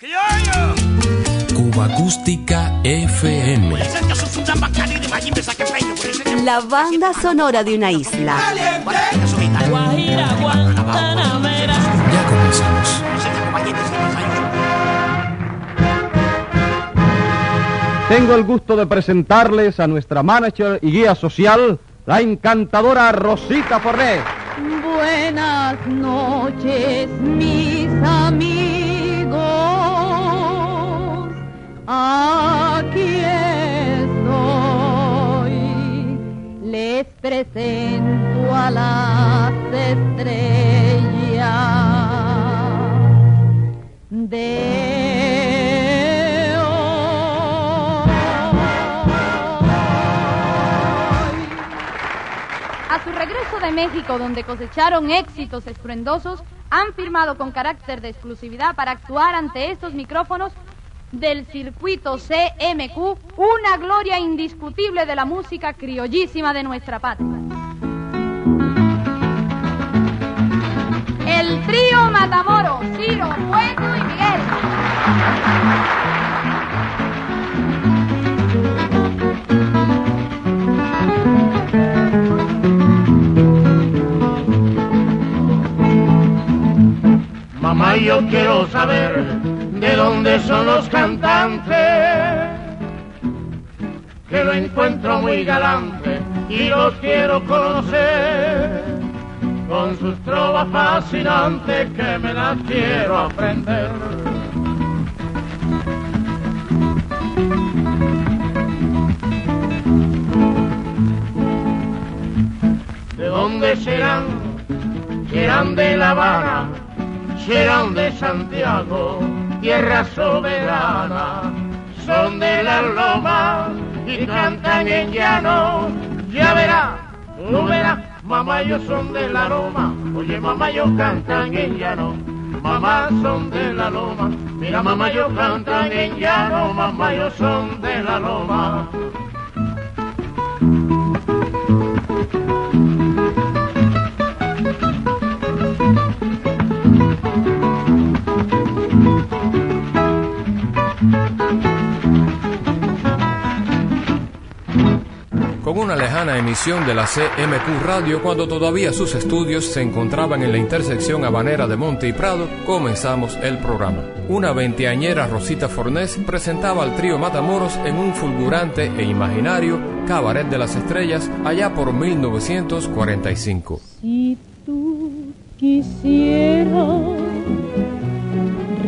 Cuba Acústica FM. La banda sonora de una isla. Ya comenzamos. Tengo el gusto de presentarles a nuestra manager y guía social, la encantadora Rosita Forné. Buenas noches, mis amigos. Aquí estoy. Les presento a las estrellas de. A su regreso de México, donde cosecharon éxitos estruendosos, han firmado con carácter de exclusividad para actuar ante estos micrófonos del circuito CMQ, una gloria indiscutible de la música criollísima de nuestra patria. El trío Matamoros, Ciro, Bueno y Miguel. Mamá, yo quiero saber dónde son los cantantes, que lo encuentro muy galante y los quiero conocer, con sus trovas fascinantes que me las quiero aprender. ¿De dónde serán? Serán de La Habana, serán de Santiago, tierra soberana, son de la loma y cantan en llano. Ya verá, tú verás, mamá, yo son de la loma, oye mamá, yo cantan en llano. Mamá son de la loma, mira mamá, yo cantan en llano, mamá, yo son de la loma. Con una lejana emisión de la CMQ Radio cuando todavía sus estudios se encontraban en la intersección habanera de Monte y Prado, comenzamos el programa. Una veinteañera Rosita Fornés presentaba al trío Matamoros en un fulgurante e imaginario Cabaret de las Estrellas allá por 1945. Si tú quisieras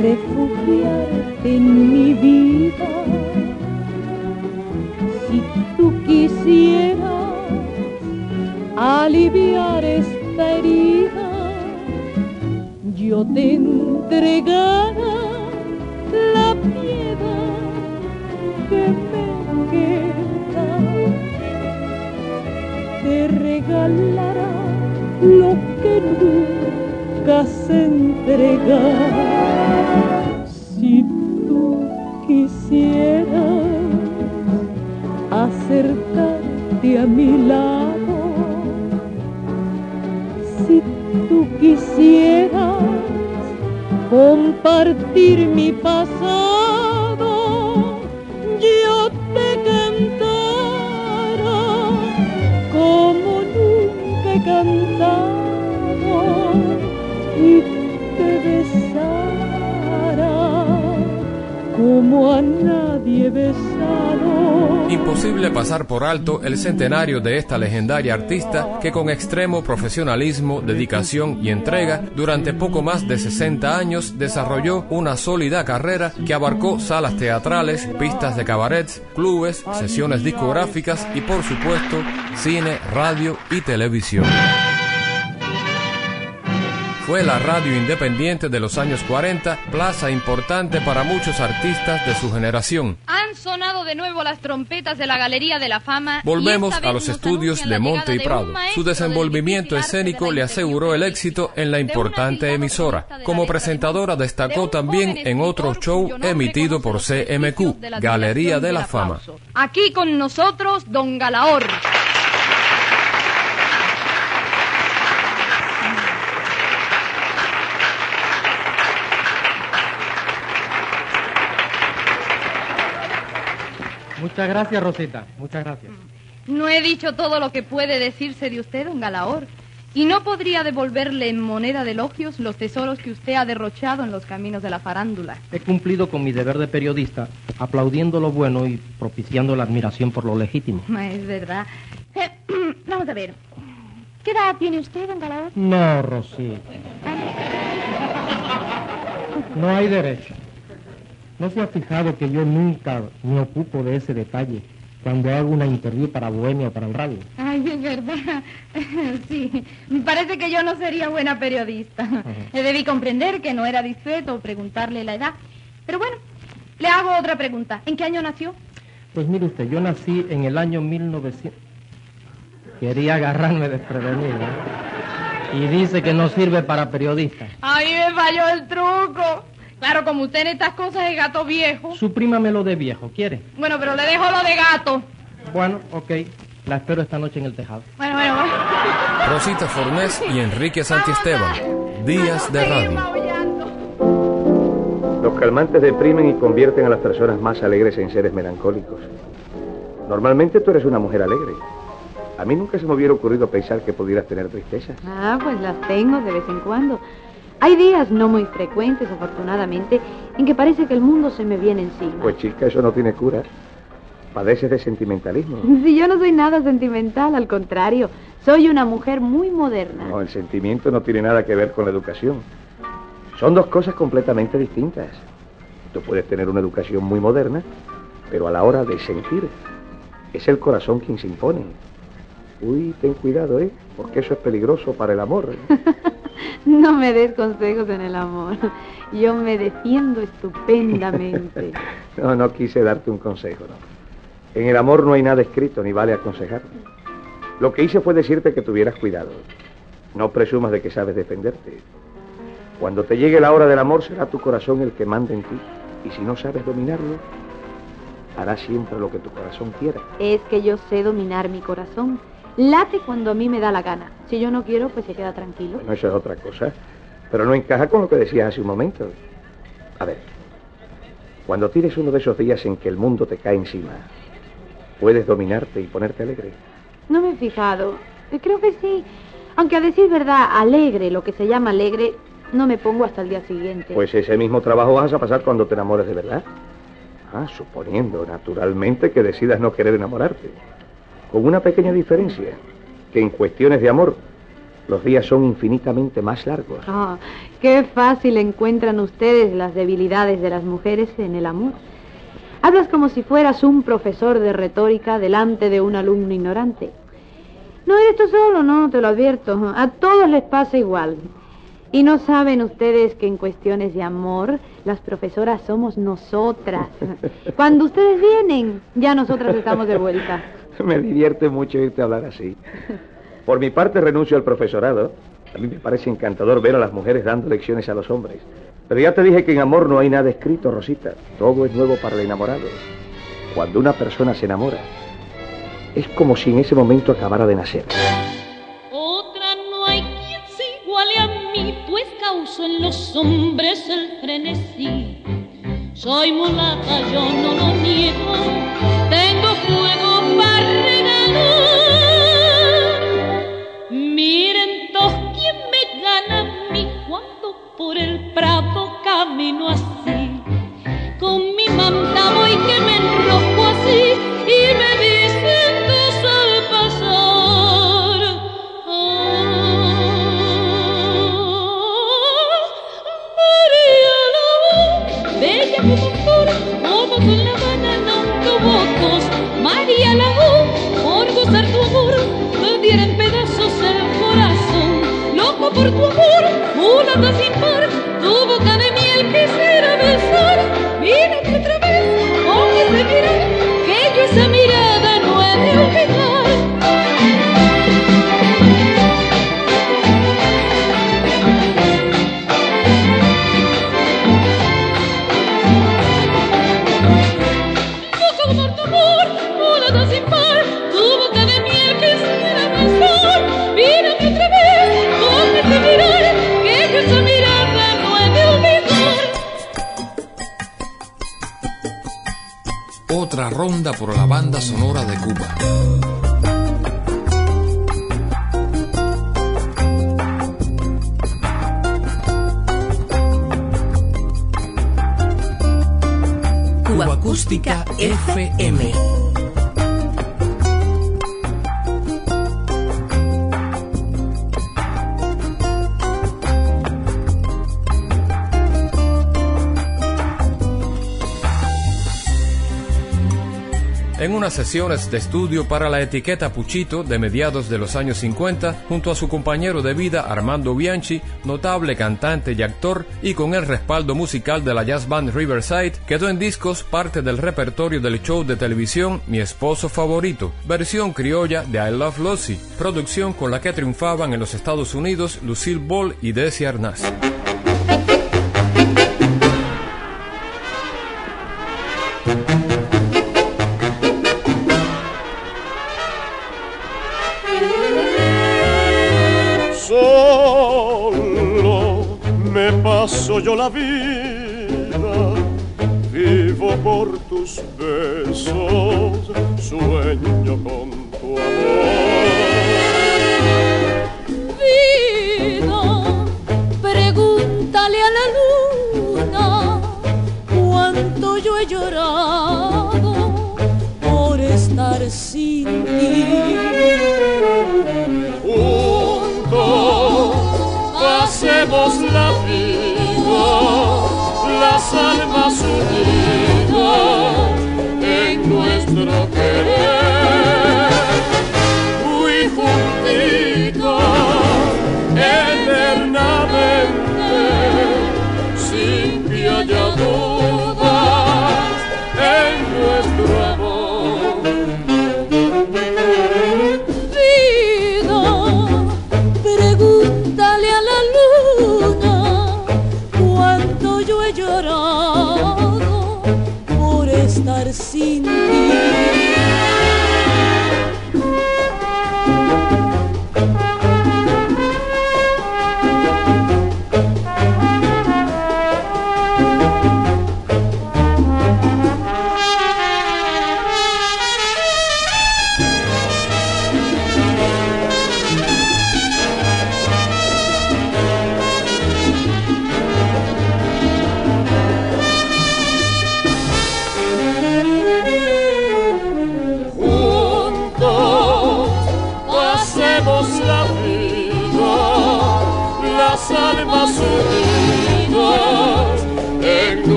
refugiarte en mi vida, quisieras aliviar esta herida, yo te entregara la piedad que me queda te regalará lo que nunca se entrega. Si tú quisieras a mi lado, si tú quisieras compartir mi pasado, yo te cantara como nunca he cantado y te besara como a nadie he besado. Imposible pasar por alto el centenario de esta legendaria artista que con extremo profesionalismo, dedicación y entrega durante poco más de 60 años desarrolló una sólida carrera que abarcó salas teatrales, pistas de cabarets, clubes, sesiones discográficas y por supuesto cine, radio y televisión. Fue la radio independiente de los años 40, plaza importante para muchos artistas de su generación. Han sonado de nuevo las trompetas de la Galería de la Fama. Volvemos a los estudios de Monte y Prado. Su desenvolvimiento escénico le aseguró el éxito en la importante emisora. Como presentadora de destacó también en otro show emitido por CMQ, de la Galería de la Fama. Aquí con nosotros, Don Galaor. Muchas gracias, Rosita. Muchas gracias. No he dicho todo lo que puede decirse de usted, don Galaor. Y no podría devolverle en moneda de elogios los tesoros que usted ha derrochado en los caminos de la farándula. He cumplido con mi deber de periodista, aplaudiendo lo bueno y propiciando la admiración por lo legítimo. Es verdad. Eh, vamos a ver. ¿Qué edad tiene usted, don Galaor? No, Rosita. No hay derecho. ¿No se ha fijado que yo nunca me ocupo de ese detalle cuando hago una interview para Bohemia o para el radio? Ay, es verdad. Sí, parece que yo no sería buena periodista. Debí comprender que no era discreto preguntarle la edad. Pero bueno, le hago otra pregunta. ¿En qué año nació? Pues mire usted, yo nací en el año 1900. Quería agarrarme desprevenido. ¿eh? Y dice que no sirve para periodista. Ahí me falló el truco. Claro, como usted en estas cosas es gato viejo. Suprímamelo de viejo, ¿quiere? Bueno, pero le dejo lo de gato. Bueno, ok. La espero esta noche en el tejado. Bueno, bueno, bueno. Rosita Fornés y Enrique Santiesteban. Días de radio. maullando. Los calmantes deprimen y convierten a las personas más alegres en seres melancólicos. Normalmente tú eres una mujer alegre. A mí nunca se me hubiera ocurrido pensar que pudieras tener tristezas. Ah, pues las tengo de vez en cuando. Hay días no muy frecuentes, afortunadamente, en que parece que el mundo se me viene encima. Pues chica, eso no tiene cura. Padeces de sentimentalismo. Si yo no soy nada sentimental, al contrario, soy una mujer muy moderna. No, el sentimiento no tiene nada que ver con la educación. Son dos cosas completamente distintas. Tú puedes tener una educación muy moderna, pero a la hora de sentir, es el corazón quien se impone. Uy, ten cuidado, ¿eh? Porque eso es peligroso para el amor. ¿eh? No me des consejos en el amor. Yo me defiendo estupendamente. No, no quise darte un consejo, no. En el amor no hay nada escrito, ni vale aconsejar. Lo que hice fue decirte que tuvieras cuidado. No presumas de que sabes defenderte. Cuando te llegue la hora del amor, será tu corazón el que manda en ti. Y si no sabes dominarlo, harás siempre lo que tu corazón quiera. Es que yo sé dominar mi corazón. Late cuando a mí me da la gana. Si yo no quiero, pues se queda tranquilo. Bueno, eso es otra cosa. Pero no encaja con lo que decías hace un momento. A ver, cuando tienes uno de esos días en que el mundo te cae encima, puedes dominarte y ponerte alegre. No me he fijado. Creo que sí. Aunque a decir verdad, alegre, lo que se llama alegre, no me pongo hasta el día siguiente. Pues ese mismo trabajo vas a pasar cuando te enamores de verdad. Ah, suponiendo, naturalmente, que decidas no querer enamorarte. Con una pequeña diferencia, que en cuestiones de amor, los días son infinitamente más largos. Ah, qué fácil encuentran ustedes las debilidades de las mujeres en el amor. Hablas como si fueras un profesor de retórica delante de un alumno ignorante. No eres tú solo, no, te lo advierto. A todos les pasa igual. Y no saben ustedes que en cuestiones de amor, las profesoras somos nosotras. Cuando ustedes vienen, ya nosotras estamos de vuelta. Me divierte mucho oírte hablar así. Por mi parte renuncio al profesorado. A mí me parece encantador ver a las mujeres dando lecciones a los hombres. Pero ya te dije que en amor no hay nada escrito, Rosita. Todo es nuevo para el enamorado. Cuando una persona se enamora, es como si en ese momento acabara de nacer. Otra no hay quien se iguale a mí, pues causo en los hombres el frenesí. Soy mulata, yo no lo niego, tengo fuego Miren todos quién me gana a mí cuando por el prado camino así. Con mi manta voy que me enrojo así y me dicen pedazos el corazón. Loco por tu amor, mulata sin par, tu boca de miel quisiera besar. Mírate sesiones de estudio para la etiqueta Puchito de mediados de los años 50, junto a su compañero de vida Armando Bianchi, notable cantante y actor, y con el respaldo musical de la jazz band Riverside, quedó en discos parte del repertorio del show de televisión Mi esposo favorito, versión criolla de I Love Lucy, producción con la que triunfaban en los Estados Unidos Lucille Ball y Desi Arnaz. Tus besos, sueño con tu amor. Vida, pregúntale a la luna cuánto yo he llorado por estar sin ti. Juntos pasemos la vida, las almas unidas nuestro querer.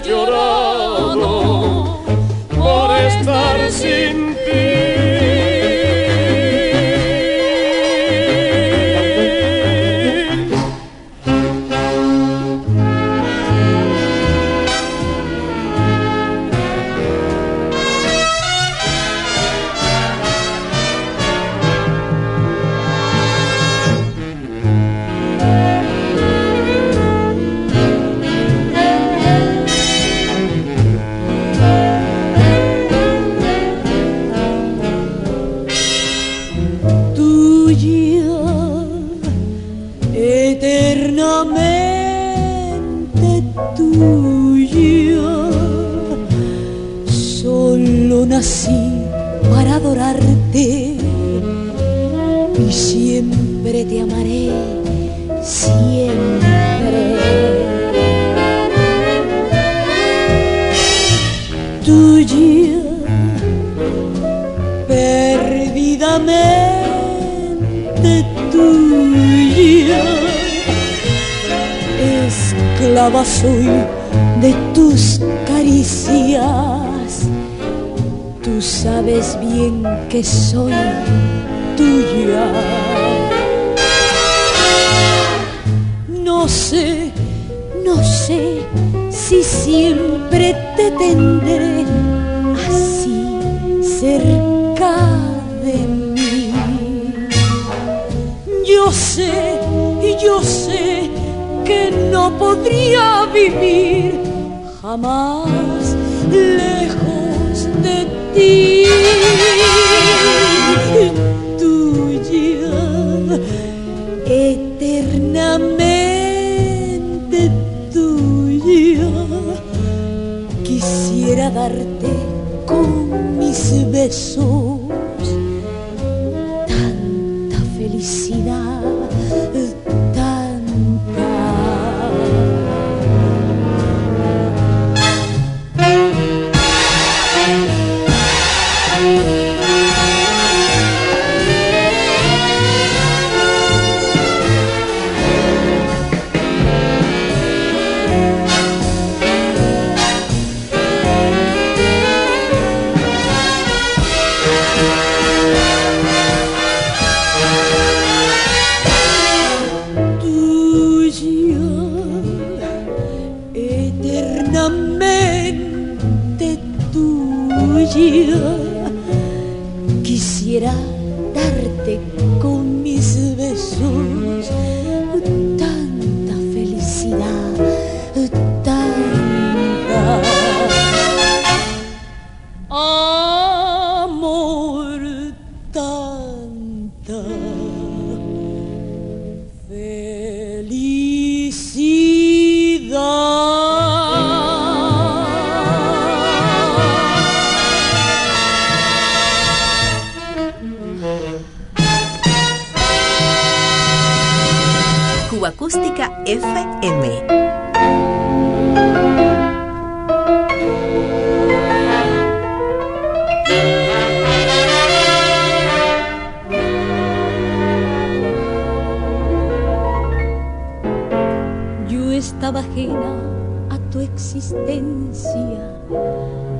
Cuando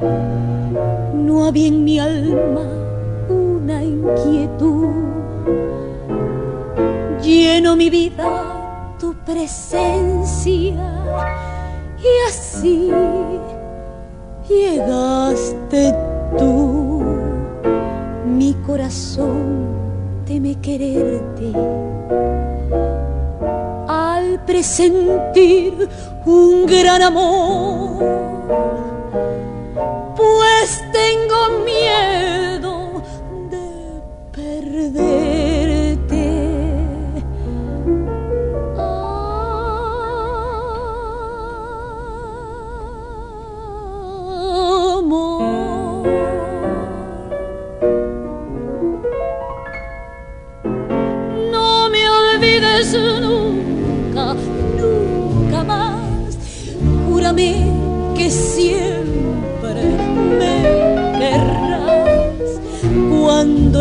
No había en mi alma una inquietud. Lleno mi vida tu presencia y así llegaste tú. Mi corazón teme quererte al presentir un gran amor, pues tengo miedo de perderte.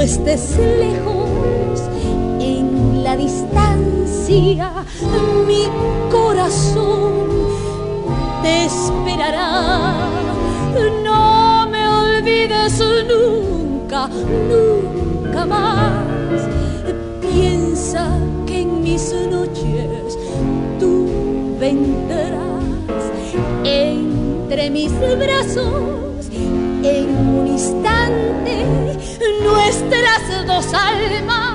Estés lejos, en la distancia, mi corazón te esperará. No me olvides nunca, nunca más. Piensa que en mis noches tú vendrás entre mis brazos instante nuestras dos almas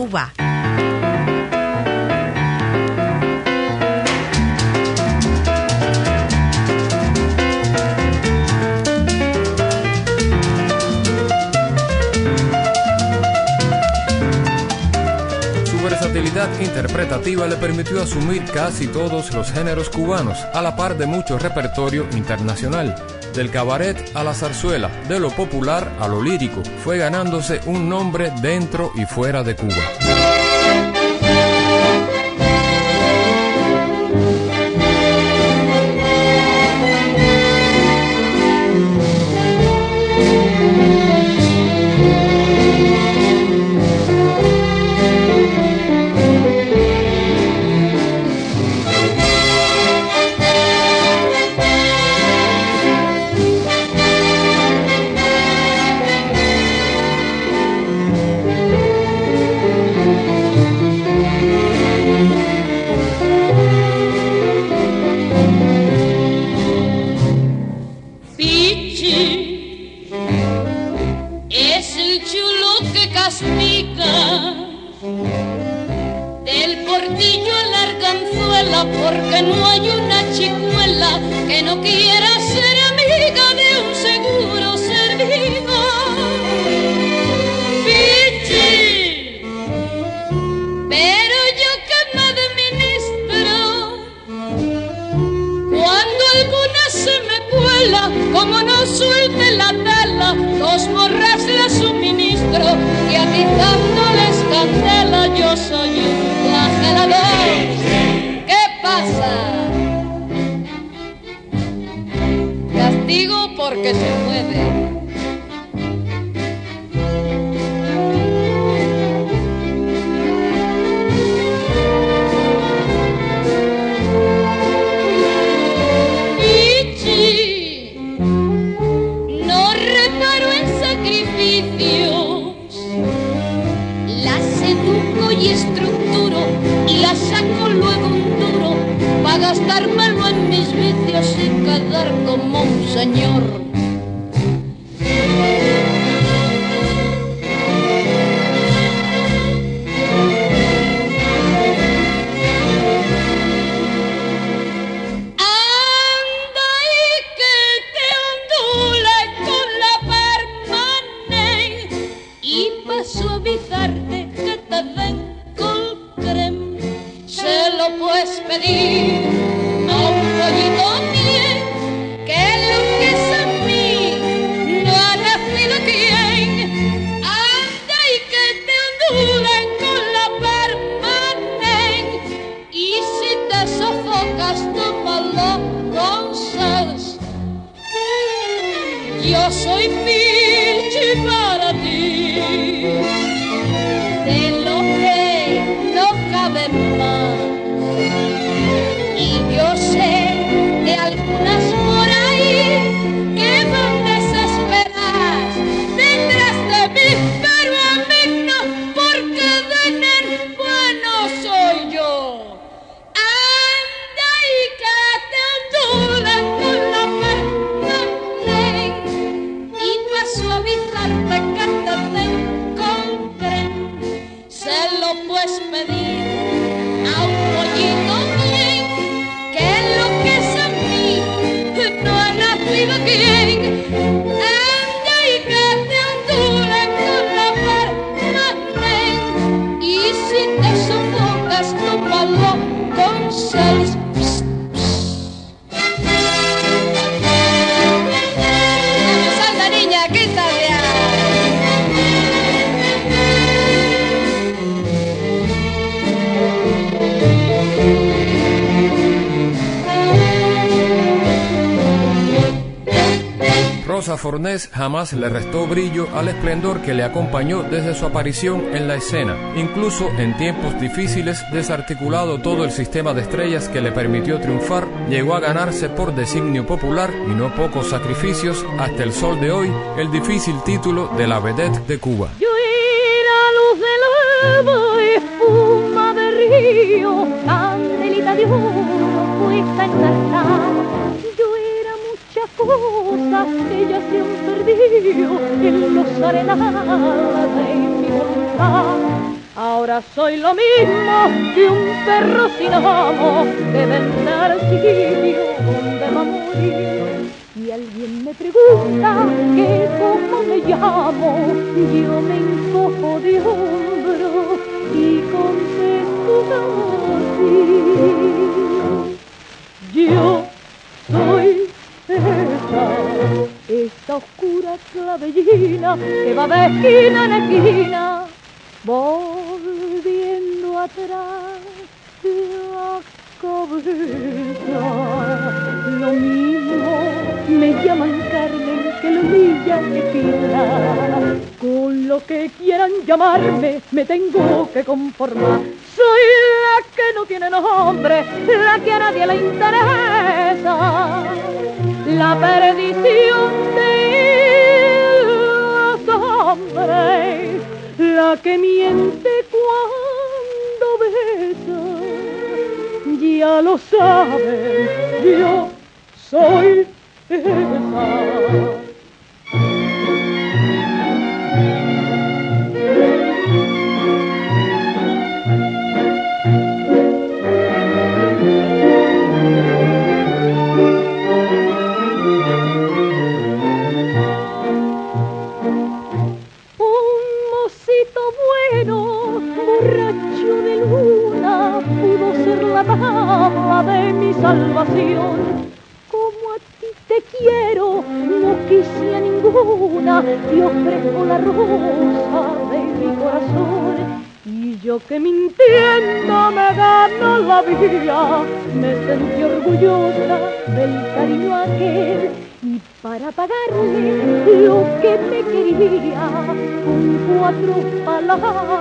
Cuba. Le permitió asumir casi todos los géneros cubanos, a la par de mucho repertorio internacional. Del cabaret a la zarzuela, de lo popular a lo lírico, fue ganándose un nombre dentro y fuera de Cuba. Y la saco luego un duro para gastármelo en mis vicios y quedar como un señor. Fornés jamás le restó brillo al esplendor que le acompañó desde su aparición en la escena. Incluso en tiempos difíciles, desarticulado todo el sistema de estrellas que le permitió triunfar, llegó a ganarse por designio popular y no pocos sacrificios hasta el sol de hoy el difícil título de la vedette de Cuba. Yo luz del espuma de río, cuesta encarnar. Yo era muchas cosas que ya se han perdido en los arenales de mi voluntad. Ahora soy lo mismo que un perro sin amo que vendrá al sitio donde va a morir. Si alguien me pregunta que cómo me llamo, yo me encojo de hombro y contesto así. Yo soy esa oscura clavellina que va de esquina en esquina, volviendo atrás la cabeza. Lo mismo me llaman Carmen que Lunilla que Pila. Con lo que quieran llamarme me tengo que conformar. Soy la que no tiene nombre, la que a nadie le interesa. La perdición de los hombres, la que miente cuando besa ya lo saben, yo soy quería, con cuatro palabras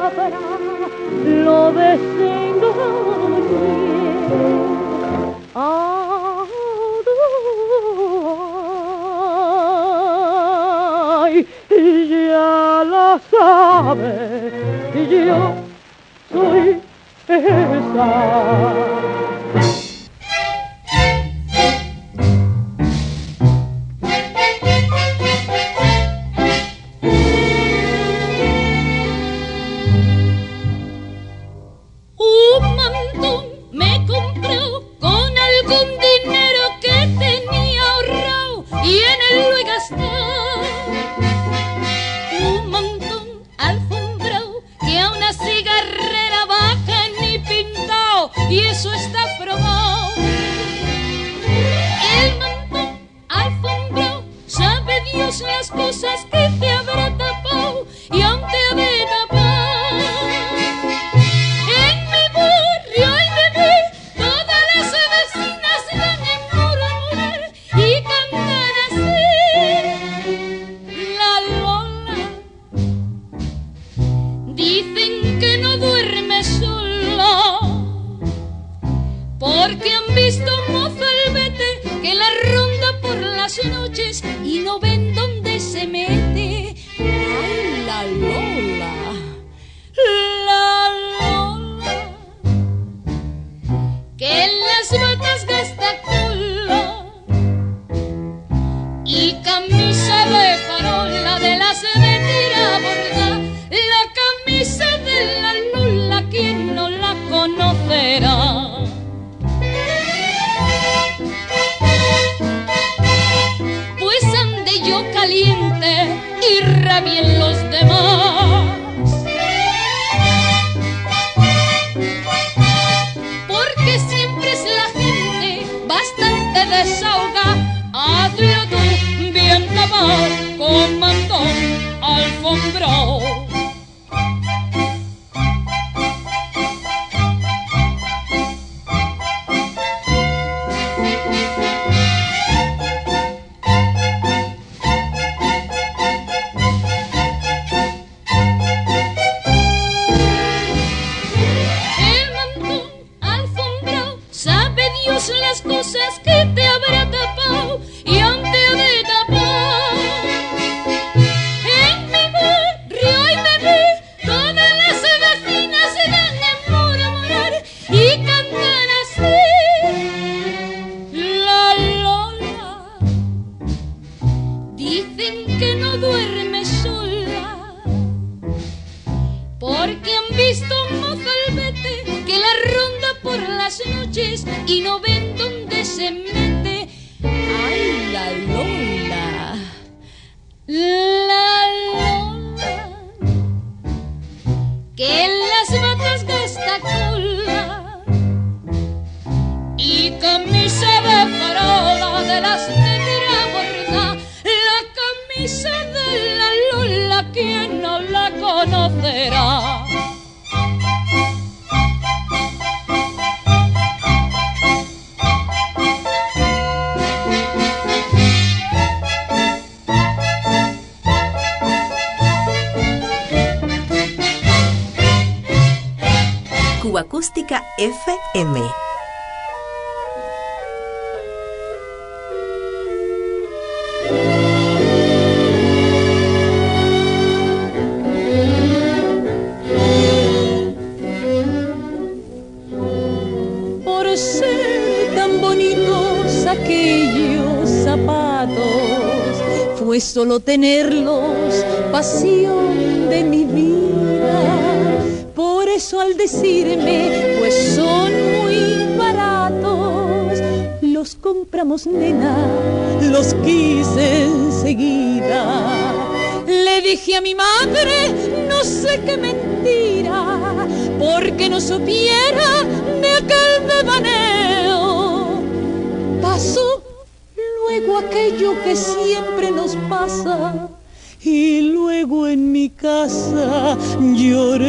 que no duerme sola, porque han visto un mozalbete que la ronda por las noches y no ven solo tenerlos pasión de mi vida. Por eso al decirme, pues son muy baratos, los compramos nena, los quise enseguida. Le dije a mi madre, no sé qué mentira, porque no supiera de aquel devaneo. Pasó luego aquello que siempre y luego en mi casa lloré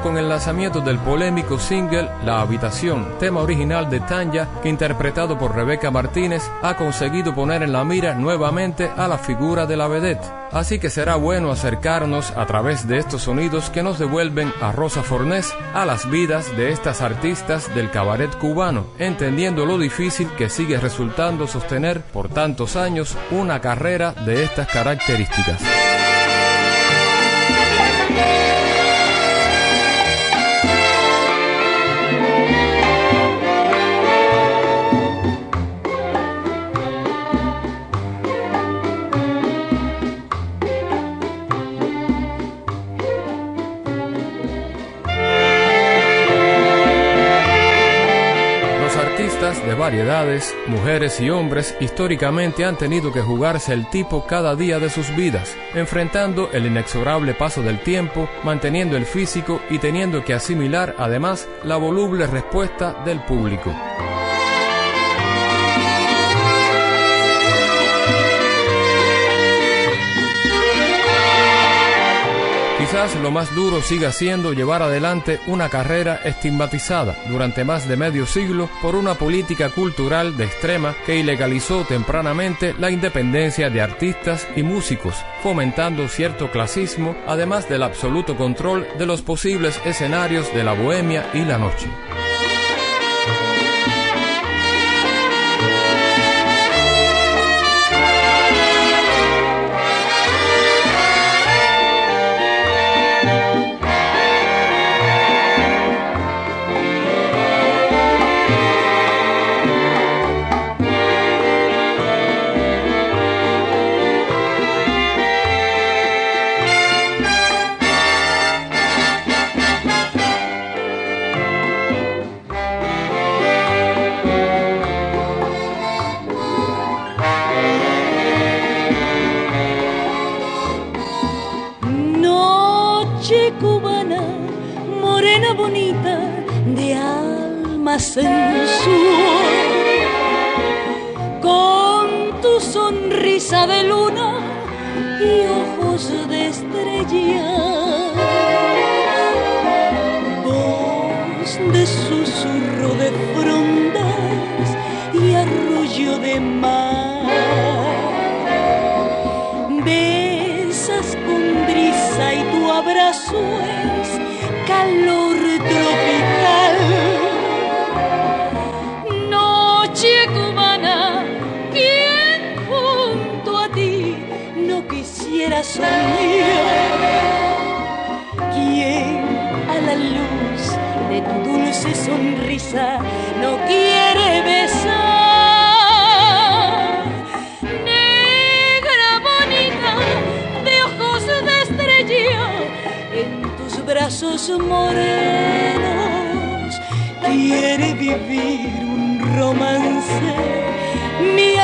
Con el lanzamiento del polémico single La Habitación, tema original de Tanya que interpretado por Rebeca Martínez ha conseguido poner en la mira nuevamente a la figura de la vedette. Así que será bueno acercarnos a través de estos sonidos que nos devuelven a Rosa Fornés a las vidas de estas artistas del cabaret cubano, entendiendo lo difícil que sigue resultando sostener por tantos años una carrera de estas características. Variedades, mujeres y hombres, históricamente han tenido que jugarse el tipo cada día de sus vidas, enfrentando el inexorable paso del tiempo, manteniendo el físico y teniendo que asimilar además la voluble respuesta del público. Quizás lo más duro siga siendo llevar adelante una carrera estigmatizada durante más de medio siglo por una política cultural de extrema que ilegalizó tempranamente la independencia de artistas y músicos, fomentando cierto clasismo, además del absoluto control de los posibles escenarios de la bohemia y la noche. Quisiera soñar? ¿Quién a la luz de tu dulce sonrisa no quiere besar? Negra bonita, de ojos de estrella, en tus brazos morenos, quiere vivir un romance, mi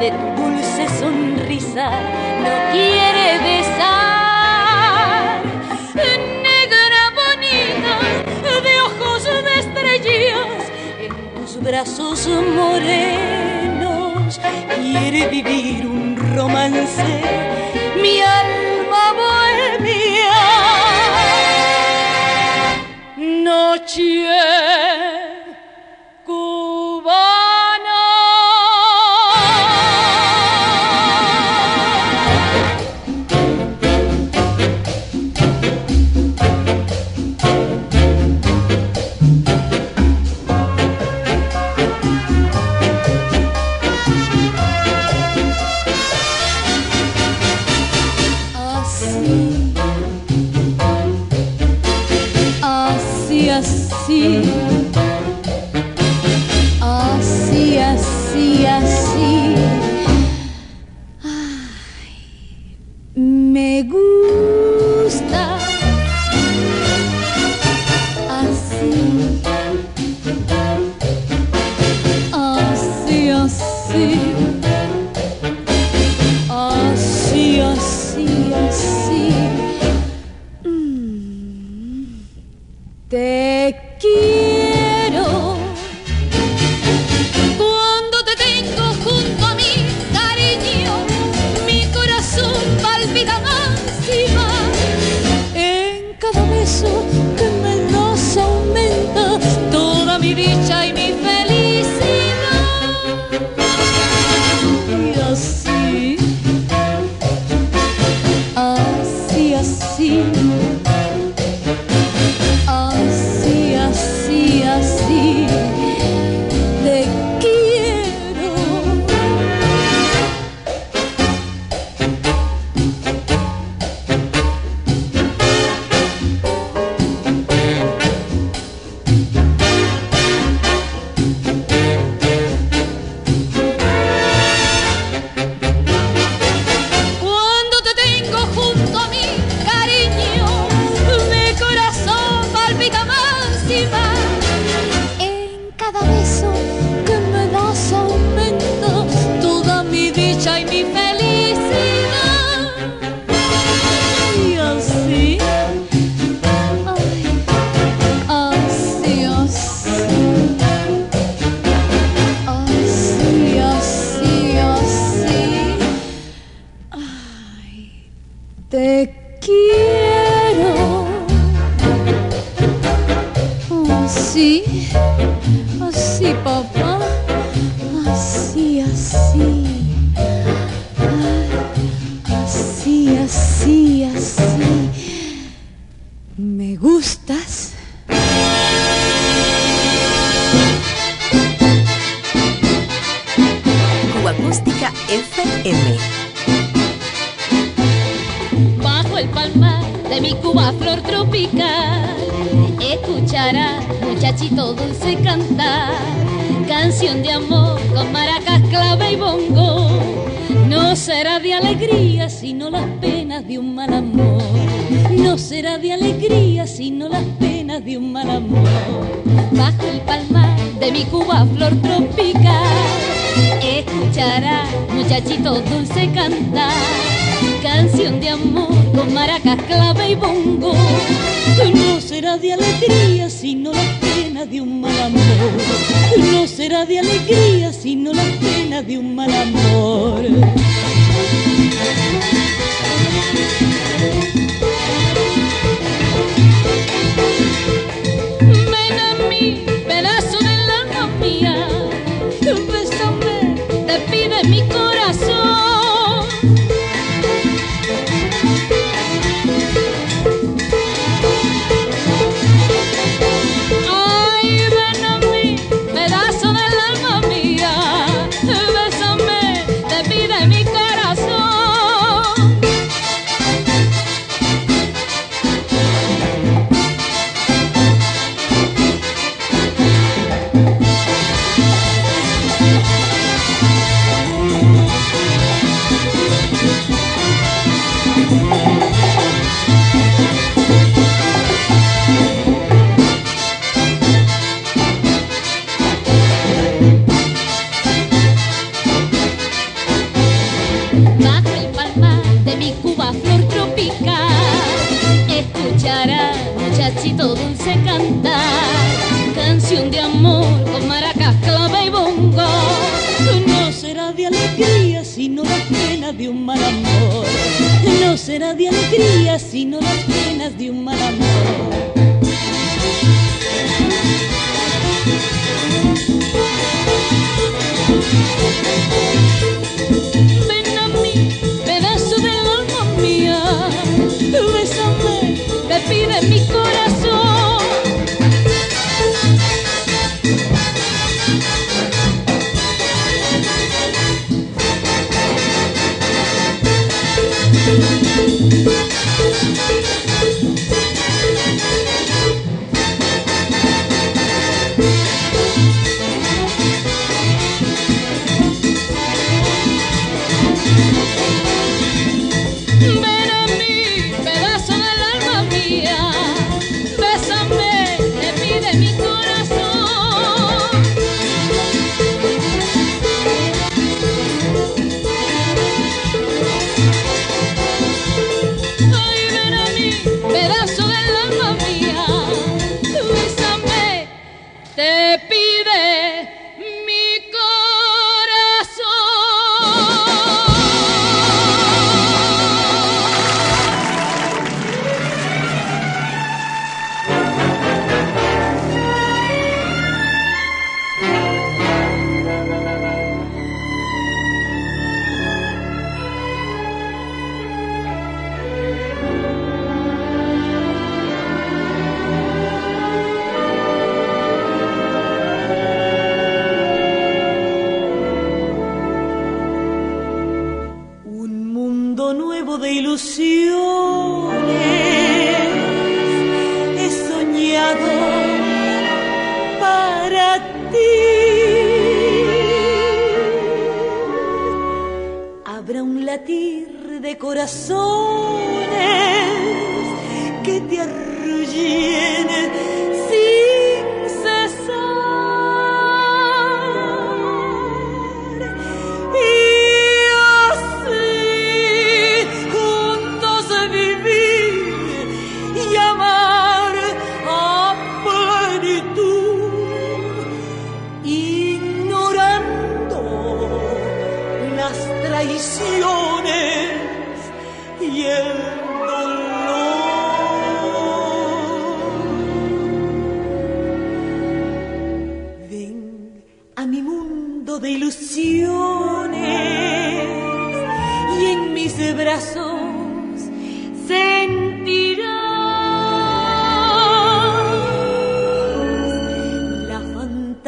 de tu dulce sonrisa no quiere besar? Negra bonita, de ojos de en tus brazos morenos, quiere vivir un romance, mi alma bohemia. Noche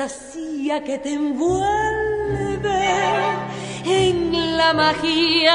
fantasía que te envuelve en la magia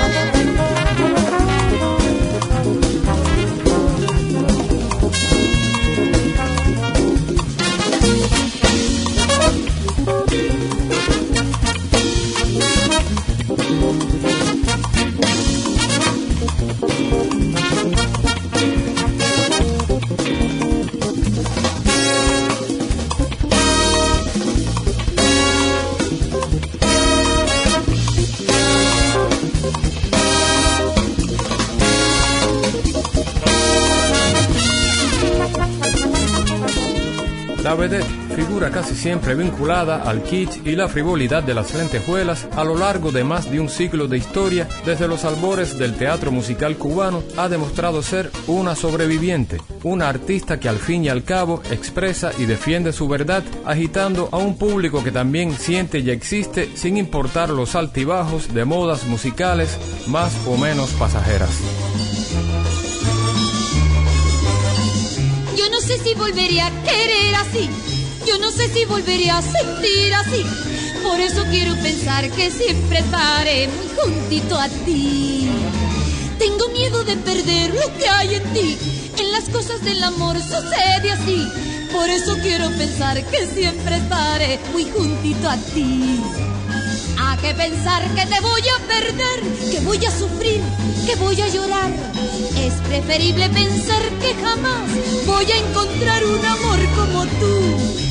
Casi siempre vinculada al kitsch y la frivolidad de las lentejuelas a lo largo de más de un siglo de historia, desde los albores del teatro musical cubano, ha demostrado ser una sobreviviente, una artista que al fin y al cabo expresa y defiende su verdad, agitando a un público que también siente y existe sin importar los altibajos de modas musicales más o menos pasajeras. Yo no sé si volvería a querer así. Yo no sé si volvería a sentir así. Por eso quiero pensar que siempre estaré muy juntito a ti. Tengo miedo de perder lo que hay en ti. En las cosas del amor sucede así. Por eso quiero pensar que siempre estaré muy juntito a ti. A que pensar que te voy a perder, que voy a sufrir, que voy a llorar. Es preferible pensar que jamás voy a encontrar un amor como tú.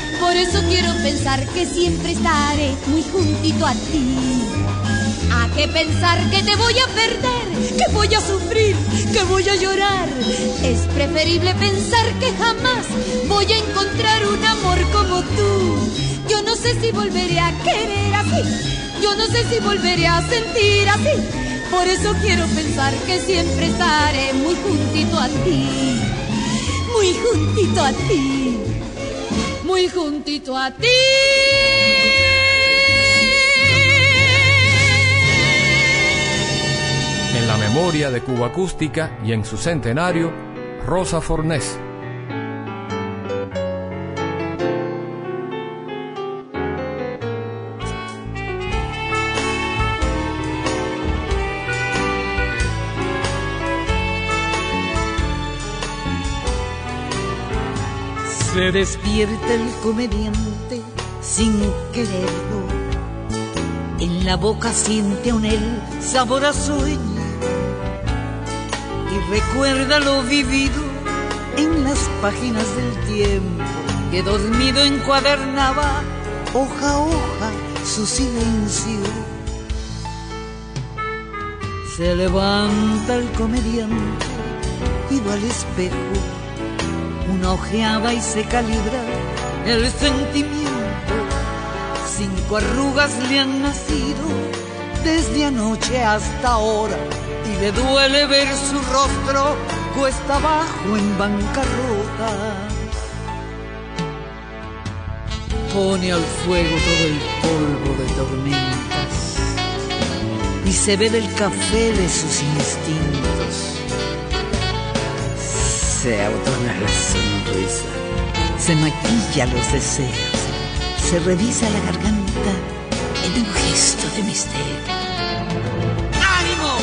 Por eso quiero pensar que siempre estaré muy juntito a ti. A que pensar que te voy a perder, que voy a sufrir, que voy a llorar. Es preferible pensar que jamás voy a encontrar un amor como tú. Yo no sé si volveré a querer así. Yo no sé si volveré a sentir así. Por eso quiero pensar que siempre estaré muy juntito a ti. Muy juntito a ti muy juntito a ti. En la memoria de Cuba Acústica y en su centenario, Rosa Fornés. Despierta el comediante sin quererlo. En la boca siente aún el sabor a sueño y recuerda lo vivido en las páginas del tiempo que dormido encuadernaba hoja a hoja su silencio. Se levanta el comediante y va al espejo una ojeaba y se calibra el sentimiento. Cinco arrugas le han nacido desde anoche hasta ahora y le duele ver su rostro cuesta abajo en bancarrota. Pone al fuego todo el polvo de tormentas y se bebe el café de sus instintos se abotona la sonrisa, se maquilla los deseos, se revisa la garganta en un gesto de misterio. ¡Ánimo!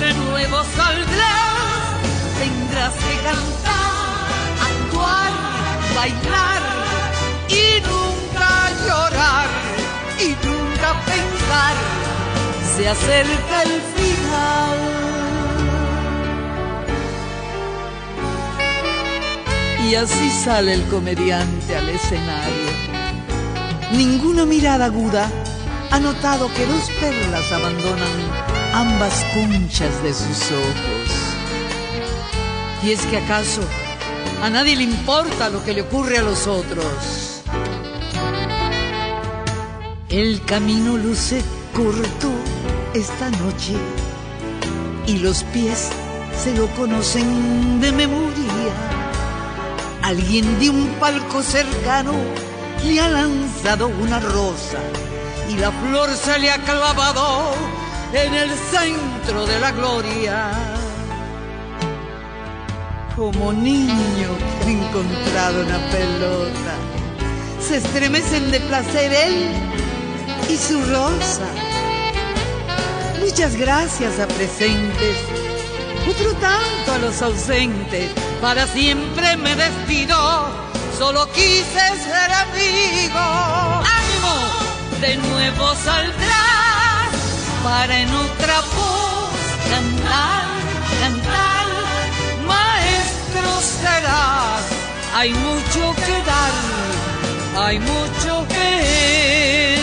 De nuevo saldrás, tendrás que cantar, actuar, bailar y nunca llorar y nunca pensar. Se acerca el final. Y así sale el comediante al escenario. Ninguna mirada aguda ha notado que dos perlas abandonan ambas conchas de sus ojos. Y es que acaso a nadie le importa lo que le ocurre a los otros. El camino luce corto esta noche y los pies se lo conocen de memoria Alguien de un palco cercano le ha lanzado una rosa y la flor se le ha clavado en el centro de la gloria. Como niño que ha encontrado una pelota, se estremecen de placer él y su rosa. Muchas gracias a presentes, otro tanto a los ausentes para siempre me despido, solo quise ser amigo. ¡Ánimo! De nuevo saldrás para en otra voz cantar, cantar. Maestro serás, hay mucho que dar, hay mucho que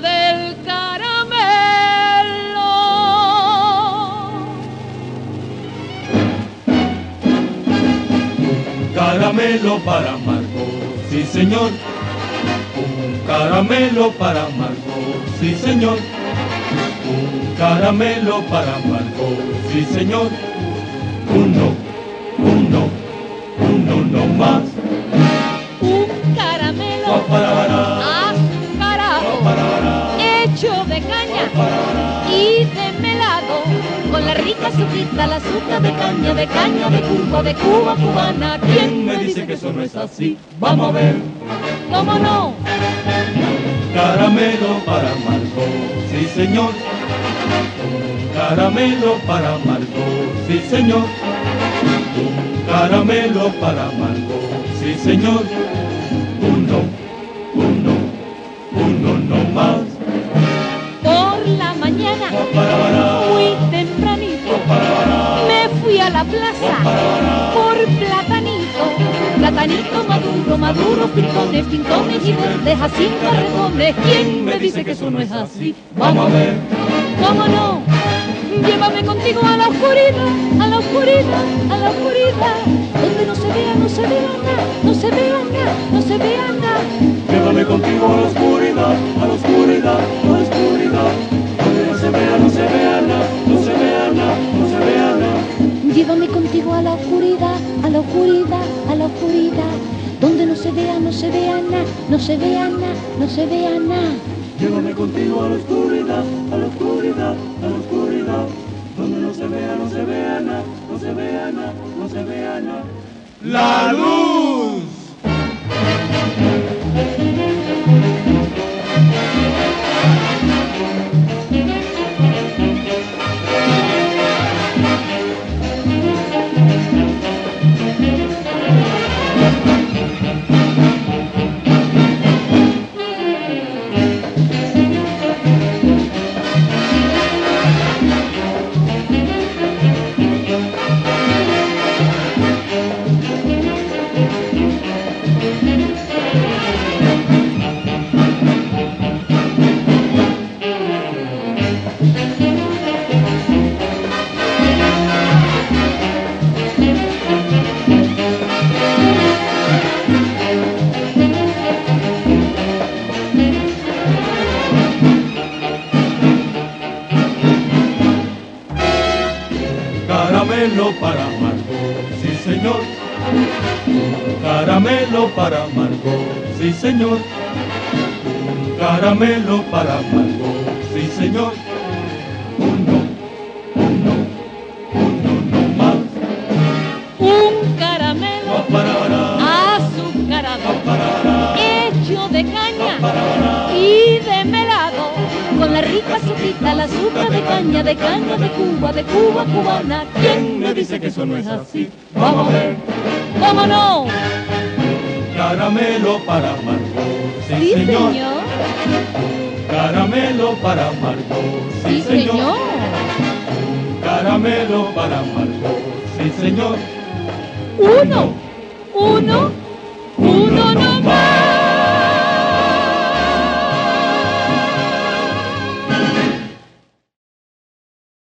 del caramelo. caramelo para Margot, sí señor. Un caramelo para Margot, sí señor. Un caramelo para Margot, sí señor. Uno, uno, uno no más. Un caramelo azucarado, y de melado, con la rica azuquita, la azúcar de caña, de caña de Cuba, de Cuba cubana. ¿Quién me dice que eso no es así? Vamos a ver. ¿Cómo no? Caramelo para Margot, sí señor. Caramelo para Margot, sí señor. Caramelo para Margot, sí señor. Platanito maduro, maduro, pintones, pintones y verdes, jacintas redondes. ¿Quién me dice que eso no es así? Vamos a ver. ¿Cómo no? Llévame contigo a la oscuridad, a la oscuridad, a la oscuridad, donde no se vea, no se vea nada, no se vea nada, no se vea nada. Llévame contigo a la oscuridad, a la oscuridad, a la oscuridad, donde no se vea, no se vea Llévame contigo a la oscuridad, a la oscuridad, a la oscuridad, donde no se vea, no se vea nada, no se vea nada, no se vea nada. Llévame contigo a la oscuridad, a la oscuridad, a la oscuridad, donde no se vea, no se vea nada, no se vea nada, no se vea nada. ¡La luz!